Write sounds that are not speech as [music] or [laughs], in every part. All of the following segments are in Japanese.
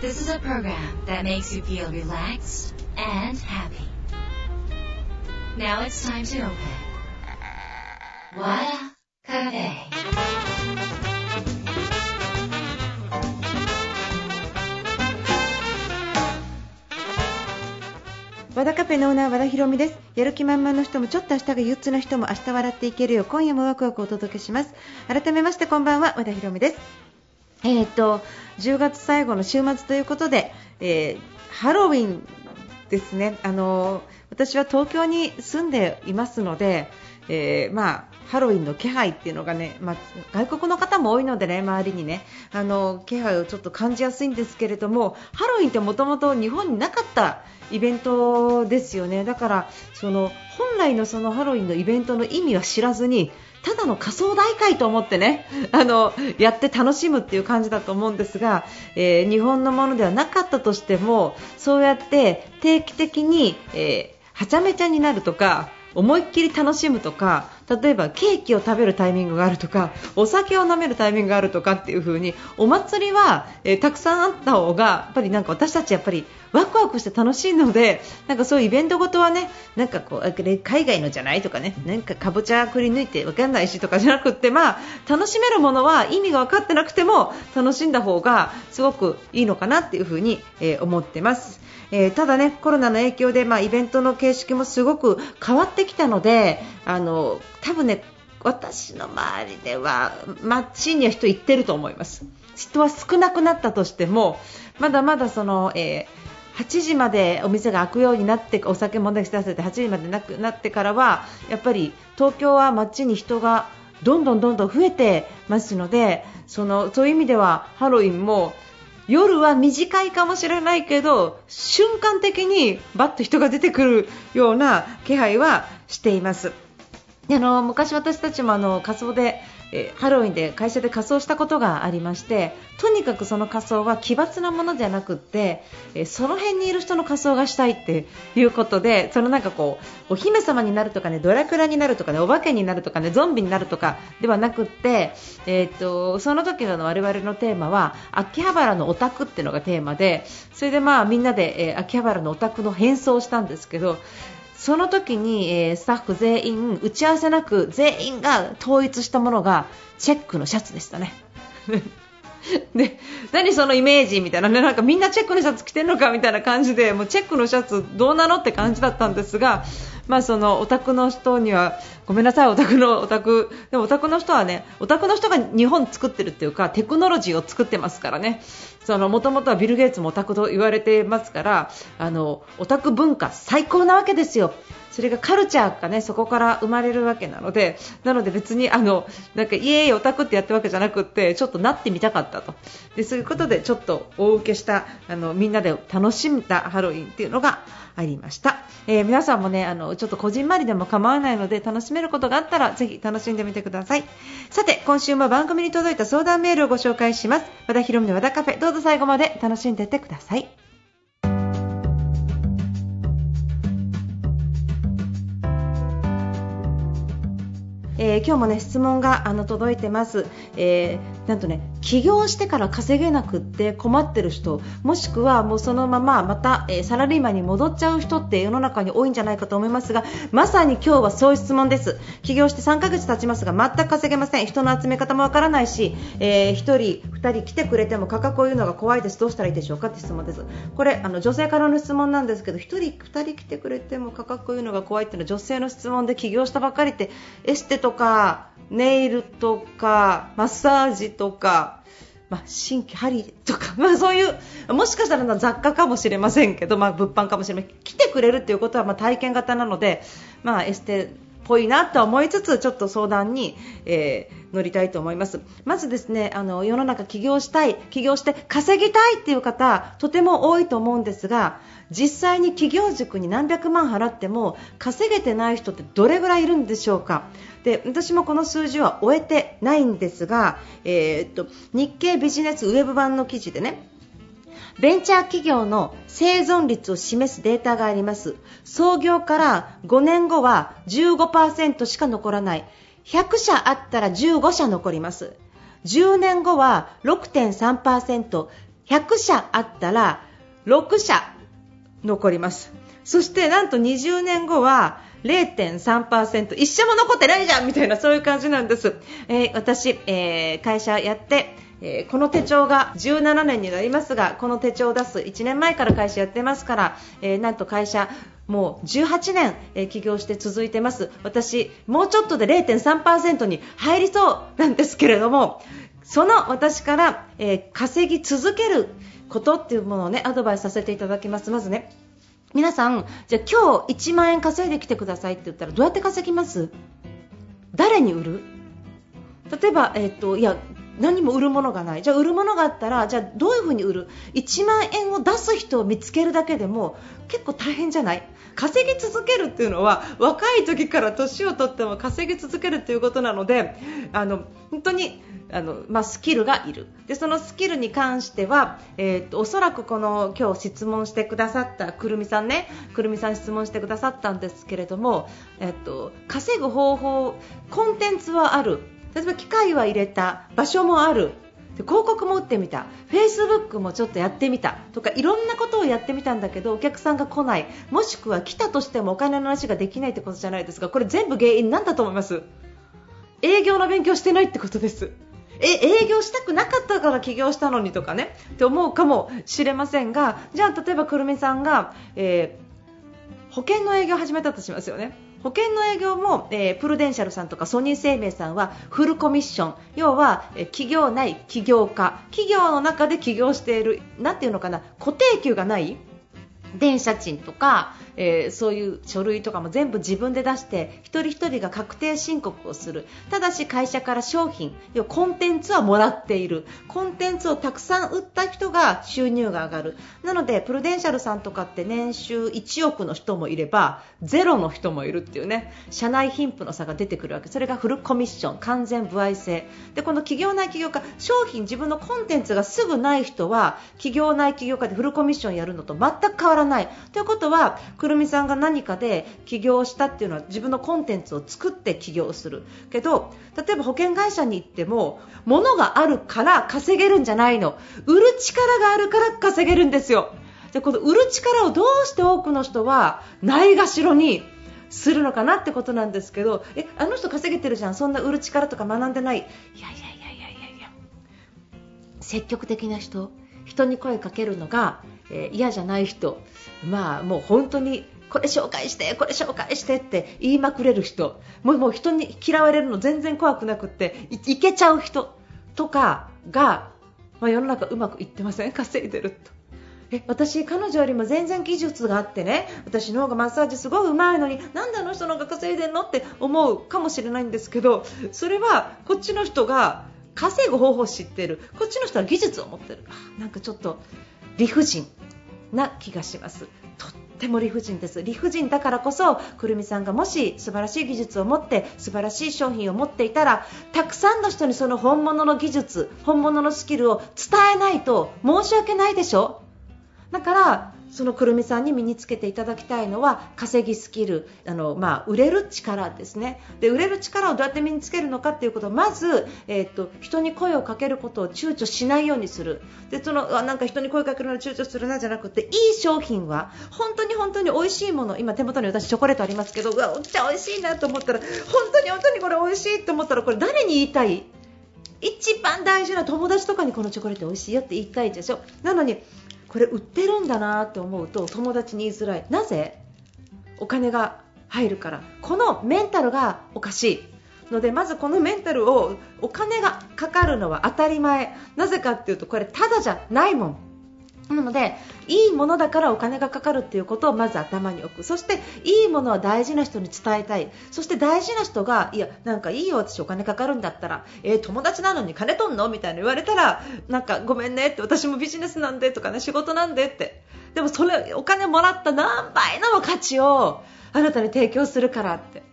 This is a program that makes you feel relaxed and happy. Now it's time to open. Wada Cafe. 和田カフェのオーナー和田博美ですやる気満々の人もちょっと明日が憂鬱な人も明日笑っていけるよう今夜もワクワクお届けします改めましてこんばんは和田博美ですえー、と10月最後の週末ということで、えーハロウィンですね。あの私は東京に住んでいますので、えーまあハロウィンの気配っていうのがね、まあ、外国の方も多いのでね周りにね。あの気配をちょっと感じやすいんですけれどもハロウィンってもともと日本になかったイベントですよね。だからその本来のそのハロウィンのイベントの意味は知らずにただの仮想大会と思ってね [laughs] あのやって楽しむっていう感じだと思うんですが、えー日本のものではなかったとしてもそうやって定期的に、えーはちゃめちゃになるとか思いっきり楽しむとか例えばケーキを食べるタイミングがあるとかお酒を飲めるタイミングがあるとかっていう風にお祭りは、えーたくさんあった方がやっぱりなんか私たちやっぱりワクワクして楽しいのでなんかそういうイベントごとはねなんかこう海外のじゃないとかねなんかかぼちゃくり抜いてわかんないしとかじゃなくてまあ楽しめるものは意味が分かってなくても楽しんだ方がすごくいいのかなっていう風に、えー思ってます。えーただねコロナの影響で、まあ、イベントの形式もすごく変わってきたのであの多分ね私の周りでは街には人行ってると思います人は少なくなったとしてもまだまだその、え8時までお店が開くようになってお酒も出せて8時までなくなってからはやっぱり東京は街に人がどんどんどんどん増えてますのでそのそういう意味ではハロウィンも夜は短いかもしれないけど瞬間的にバッと人が出てくるような気配はしています。あの昔、私たちもあの仮装で、えハロウィンで会社で仮装したことがありましてとにかくその仮装は奇抜なものじゃなくって、えその辺にいる人の仮装がしたいっていうことでそのなんかこうお姫様になるとかねドラクラになるとかねお化けになるとかねゾンビになるとかではなくって、えー、とその時の我々のテーマは秋葉原のオタクっていうのがテーマでそれでまあみんなで、えー秋葉原のオタクの変装をしたんですけどその時に、えースタッフ全員打ち合わせなく全員が統一したものがチェックのシャツでしたね。[laughs] で何そのイメージみたいなねなんかみんなチェックのシャツ着てるのかみたいな感じでもうチェックのシャツどうなのって感じだったんですが、まあ、そのオタクの人にはごめんなさい、オタクのオタクでもオタクの人はねオタクの人が日本作ってるっていうかテクノロジーを作ってますからね。その元々はビル・ゲイツもオタクと言われてますからあのオタク文化最高なわけですよ。それがカルチャーがねそこから生まれるわけなのでなので別にあのなんかイエーイオタクってやったわけじゃなくってちょっとなってみたかったと。でそういうことでちょっと大受けしたあのみんなで楽しんだハロウィンっていうのがありました、えー皆さんもねあのちょっとこじんまりでも構わないので楽しめることがあったらぜひ楽しんでみてください。さて今週も番組に届いた相談メールをご紹介します。和田博美の和田カフェ。どうぞ最後まで楽しんでいってください。えー今日もね質問があの届いてます、えーなんとね起業してから稼げなくって困ってる人もしくはもうそのまままた、えーサラリーマンに戻っちゃう人って世の中に多いんじゃないかと思いますがまさに今日はそういう質問です。起業して3ヶ月経ちますが全く稼げません。人の集め方もわからないし、え1人2人来てくれても価格を言うのが怖いです。どうしたらいいでしょうかって質問です。これあの女性からの質問なんですけど1人2人来てくれても価格を言うのが怖いっていうのは女性の質問で起業したばっかりってエステとかネイルとかマッサージとか、まあ、新規針とか、[laughs] まあ、そういうもしかしたら雑貨かもしれませんけど、まあ、物販かもしれません来てくれるっていうことはま体験型なので、まあ、エステっぽいなと思いつつちょっと相談に、えー乗りたいと思います。まずですねあの世の中起業したい起業して稼ぎたいっていう方とても多いと思うんですが実際に企業塾に何百万払っても稼げてない人ってどれぐらいいるんでしょうか？私もこの数字は終えてないんですが、えーっと日経ビジネスウェブ版の記事でねベンチャー企業の生存率を示すデータがあります。創業から5年後は15%しか残らない。100社あったら15社残ります。10年後は6.3% 100社あったら6社残ります。そしてなんと20年後は0.3%一社も残ってないじゃんみたいなそういう感じなんです、えー、私、えー、会社やってえー、この手帳が17年になりますがこの手帳を出す1年前から会社やってますから、えー、なんと会社もう18年、えー、起業して続いてます。私、もうちょっとで0.3%に入りそうなんですけれどもその私から、え、稼ぎ続けることっていうものをねアドバイスさせていただきます。まずね皆さんじゃあ今日1万円稼いできてくださいって言ったらどうやって稼ぎます？誰に売る？例えば、えーといや何も売るものがない。じゃあ売るものがあったらじゃあどういうふうに売る？1万円を出す人を見つけるだけでも結構大変じゃない？稼ぎ続けるっていうのは若い時から年をとっても稼ぎ続けるということなのであの本当にあの、まあ、スキルがいる。でそのスキルに関しては、えー、っとおそらくこの今日質問してくださったくるみさんねくるみさん質問してくださったんですけれども、えー、っと稼ぐ方法コンテンツはある。例えば機械は入れた場所もある。で広告も打ってみた。フェイスブックもちょっとやってみた。とかいろんなことをやってみたんだけどお客さんが来ない。もしくは来たとしてもお金の話ができないってことじゃないですかこれ全部原因なんだと思います。営業の勉強してないってことです。え営業したくなかったから起業したのにとかね。って思うかもしれませんがじゃあ例えばくるみさんが、えー、保険の営業を始めたとしますよね。保険の営業も、えー、プルデンシャルさんとかソニー生命さんはフルコミッション。要は、えー、企業内起業家。企業の中で起業しているなんていうのかな。固定給がない。電車賃とか、えー、そういう書類とかも全部自分で出して一人一人が確定申告をする。ただし会社から商品要コンテンツはもらっている。コンテンツをたくさん売った人が収入が上がる。なのでプルデンシャルさんとかって年収1億の人もいればゼロの人もいるっていうね。社内貧富の差が出てくるわけ。それがフルコミッション完全歩合制。でこの企業内企業家商品自分のコンテンツがすぐない人は企業内企業家でフルコミッションやるのと全く変わらない。ない。ということはくるみさんが何かで起業したっていうのは自分のコンテンツを作って起業する。けど例えば保険会社に行っても物があるから稼げるんじゃないの。売る力があるから稼げるんですよ。でこの売る力をどうして多くの人はないがしろにするのかなってことなんですけどえあの人稼げてるじゃん。そんな売る力とか学んでない。いやいやいやいやいやいや。積極的な人人に声かけるのが、えー、嫌じゃない人まあもう本当にこれ紹介してこれ紹介してって言いまくれる人もうもう人に嫌われるの全然怖くなくっていけちゃう人とかが、まあ、世の中うまくいってません？稼いでると。え私、彼女よりも全然技術があってね私の方がマッサージすごいうまいのになんであの人の方が稼いでるのって思うかもしれないんですけどそれはこっちの人が稼ぐ方法を知ってる。こっちの人は技術を持ってる。なんかちょっと理不尽な気がします。とっても理不尽です。理不尽だからこそくるみさんがもし素晴らしい技術を持って素晴らしい商品を持っていたらたくさんの人にその本物の技術本物のスキルを伝えないと申し訳ないでしょ？だからそのくるみさんに身につけていただきたいのは稼ぎスキルあの、まあ、売れる力ですね。で売れる力をどうやって身につけるのかということをまず、えーと、人に声をかけることを躊躇しないようにする。でそのあなんか人に声をかけるのを躊躇するなじゃなくていい商品は本当に本当に美味しいもの今手元に私チョコレートありますけどうわお茶美味しいなと思ったら本当に本当にこれ美味しいと思ったらこれ誰に言いたい？一番大事な友達とかにこのチョコレート美味しいよって言いたいでしょ。なのにこれ売ってるんだなって思うと友達に言いづらい。なぜ？お金が入るから。このメンタルがおかしい。のでまずこのメンタルをお金がかかるのは当たり前。なぜかっていうとこれただじゃないもん。なのでいいものだからお金がかかるっていうことをまず頭に置く。そしていいものは大事な人に伝えたい。そして大事な人がいやなんかいいよ私お金かかるんだったらえー、友達なのに金取んのみたいな言われたらなんかごめんねって私もビジネスなんでとかね仕事なんでって。でもそれお金もらった何倍の価値をあなたに提供するからって。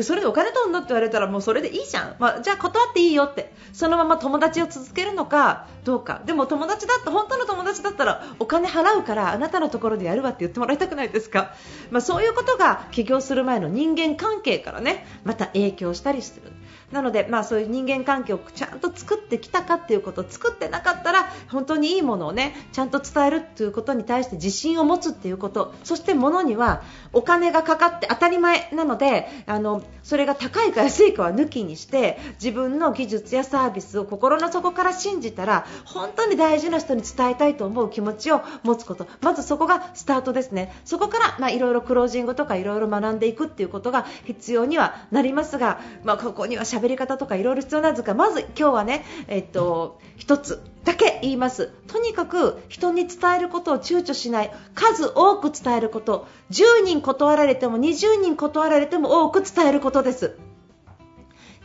でそれでお金取るのって言われたらもうそれでいいじゃん、まあ、じゃあ断っていいよって。そのまま友達を続けるのかどうか。でも友達だった本当の友達だったらお金払うからあなたのところでやるわって言ってもらいたくないですか、まあ、そういうことが起業する前の人間関係からねまた影響したりする。なので、まあ、そういう人間関係をちゃんと作ってきたかっていうこと作ってなかったら本当にいいものをねちゃんと伝えるということに対して自信を持つっていうことそして物にはお金がかかって当たり前なのであのそれが高いか安いかは抜きにして自分の技術やサービスを心の底から信じたら本当に大事な人に伝えたいと思う気持ちを持つこと。まずそこがスタートですね。そこからまあいろいろクロージングとかいろいろ学んでいくっていうことが必要にはなりますが、まあ、ここには喋り方とかいろいろ必要なんですがまず今日はね、えっと、一つだけ言います。とにかく人に伝えることを躊躇しない。数多く伝えること。10人断られても20人断られても多く伝えることです。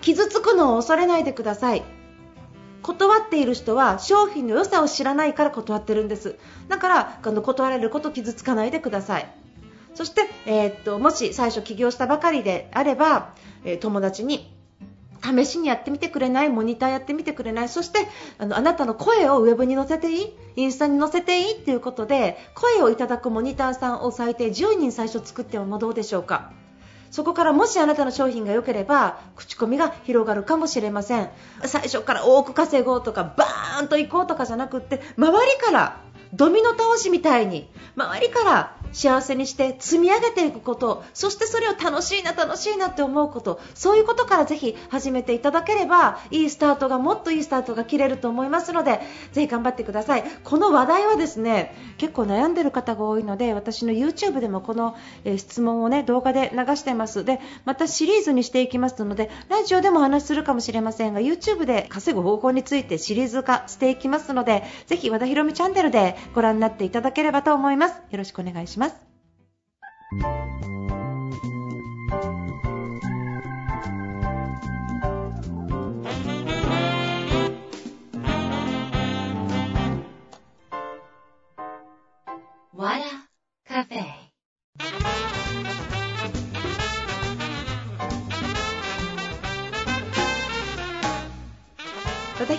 傷つくのを恐れないでください。断っている人は商品の良さを知らないから断ってるんです。だからあの断られること傷つかないでください。そして、えー、っともし最初起業したばかりであれば、えー、友達に試しにやってみてくれない？モニターやってみてくれない？そしてあのあなたの声をウェブに載せていい？インスタに載せていい？ということで声をいただくモニターさんを最低10人最初作ってもどうでしょうか。そこからもしあなたの商品が良ければ口コミが広がるかもしれません。最初から多く稼ごうとかバーンと行こうとかじゃなくって周りからドミノ倒しみたいに周りから幸せにして積み上げていくことそしてそれを楽しいな楽しいなって思うことそういうことからぜひ始めていただければいいスタートがもっといいスタートが切れると思いますのでぜひ頑張ってください。この話題はですね結構悩んでる方が多いので私の YouTube でもこの、え質問をね動画で流してます。でまたシリーズにしていきますのでラジオでもお話しするかもしれませんが YouTube で稼ぐ方法についてシリーズ化していきますのでぜひ和田ひろみチャンネルでご覧になっていただければと思います。よろしくお願いします。ます。わらカフェ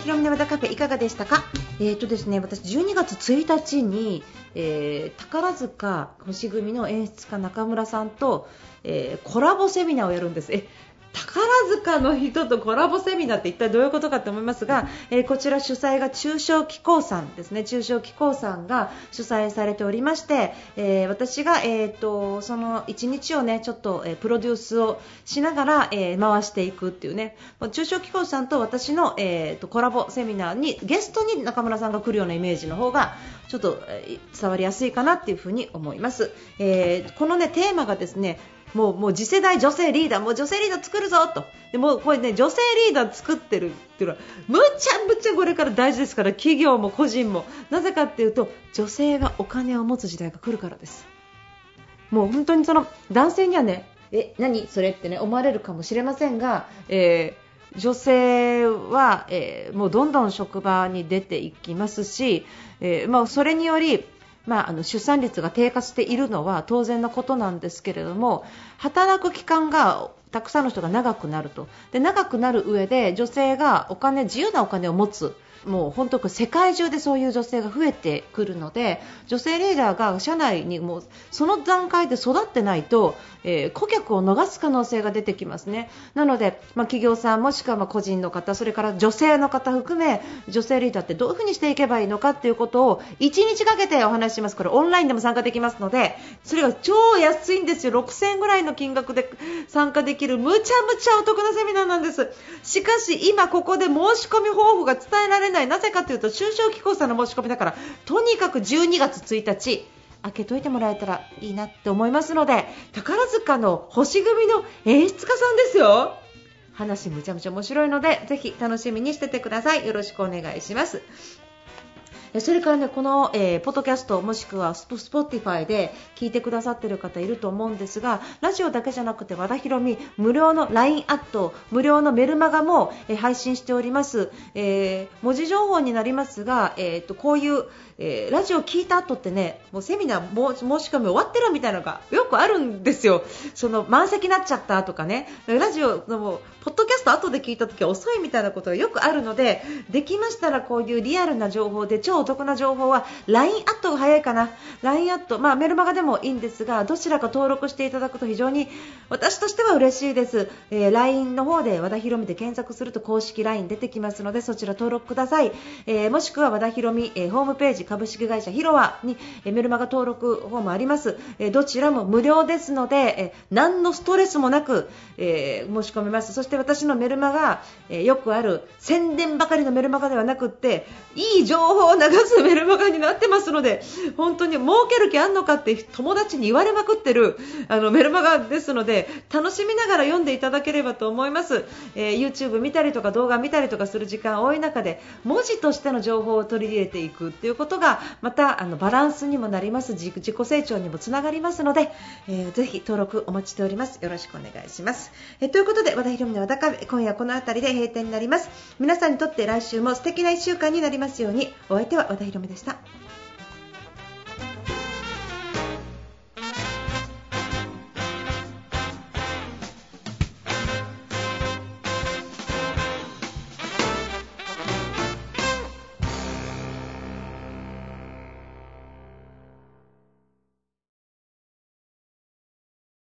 ひろみの和田カフェいかがでしたか？えーとですね、私12月1日に、えー、宝塚星組の演出家中村さんと、えー、コラボセミナーをやるんです。え宝塚の人とコラボセミナーって一体どういうことかと思いますが、えー、こちら主催が中小機構さんですね。中小機構さんが主催されておりまして、えー、私が、えーと、その1日をねちょっと、えー、プロデュースをしながら、え回していくっていうね。中小機構さんと私の、えーと、コラボセミナーにゲストに中村さんが来るようなイメージの方がちょっと、え伝わりやすいかなっていうふに思います、えこのねテーマがですねもうもう次世代女性リーダーもう女性リーダー作るぞと。でもこれね女性リーダー作ってるっていうのはむちゃむちゃこれから大事ですから企業も個人も。なぜかっていうと女性がお金を持つ時代が来るからです。もう本当にその男性にはねえ何？それってね思われるかもしれませんが、えー、女性は、えー、もうどんどん職場に出ていきますし、えー、まあ、それによりまあ、あの出産率が低下しているのは当然のことなんですけれども働く期間がたくさんの人が長くなると。で長くなる上で女性がお金自由なお金を持つ。もう本当世界中でそういう女性が増えてくるので女性リーダーが社内にもその段階で育ってないと、えー、顧客を逃す可能性が出てきますね。なので、まあ、企業さんもしくはま個人の方それから女性の方含め女性リーダーってどういうふうにしていけばいいのかっていうことを1日かけてお話しします。これオンラインでも参加できますのでそれが超安いんですよ。6000円ぐらいの金額で参加できるむちゃむちゃお得なセミナーなんです。しかし今ここで申し込み方法が伝えられないない。なぜかというと中小企業さんの申し込みだからとにかく12月1日開けといてもらえたらいいなって思いますので宝塚の星組の演出家さんですよ。話むちゃむちゃ面白いのでぜひ楽しみにしててください。よろしくお願いします。それからね、この、えー、ポッドキャストもしくはスポ Spotify で聞いてくださってる方いると思うんですが、ラジオだけじゃなくて和田ヒロミ無料の LINE アット、無料のメルマガも、えー、配信しております。えー、文字情報になりますが、えーと、こういう、えー、ラジオ聞いた後ってね、もうセミナー申し込み終わってるみたいなのがよくあるんですよ。その満席になっちゃったとかね、ラジオのポッドキャスト後で聞いた時は遅いみたいなことがよくあるので、できましたらこういうリアルな情報で超お得な情報は LINE アットが早いかな。LINE アット、まあ、メルマガでもいいんですがどちらか登録していただくと非常に私としては嬉しいです、えー、LINE の方で和田博美で検索すると公式 LINE 出てきますのでそちら登録ください、えー、もしくは和田博美、えー、ホームページ株式会社ヒロワに、メルマガ登録フォームあります、どちらも無料ですので、何のストレスもなく、え申し込めます。そして私のメルマガ、えよくある宣伝ばかりのメルマガではなくっていい情報を流すメルマガになってますので本当に儲ける気あんのかって友達に言われまくってるあのメルマガですので楽しみながら読んでいただければと思います、えー、YouTube 見たりとか動画見たりとかする時間多い中で文字としての情報を取り入れていくっていうことがまたあのバランスにもなります。自己成長にもつながりますので、えー、ぜひ登録お待ちしております。よろしくお願いします、えー、ということで和田博美の和田カフェ今夜この辺りで閉店になります。皆さんにとって来週も素敵な1週間になりますように。お相手は和田博美でした。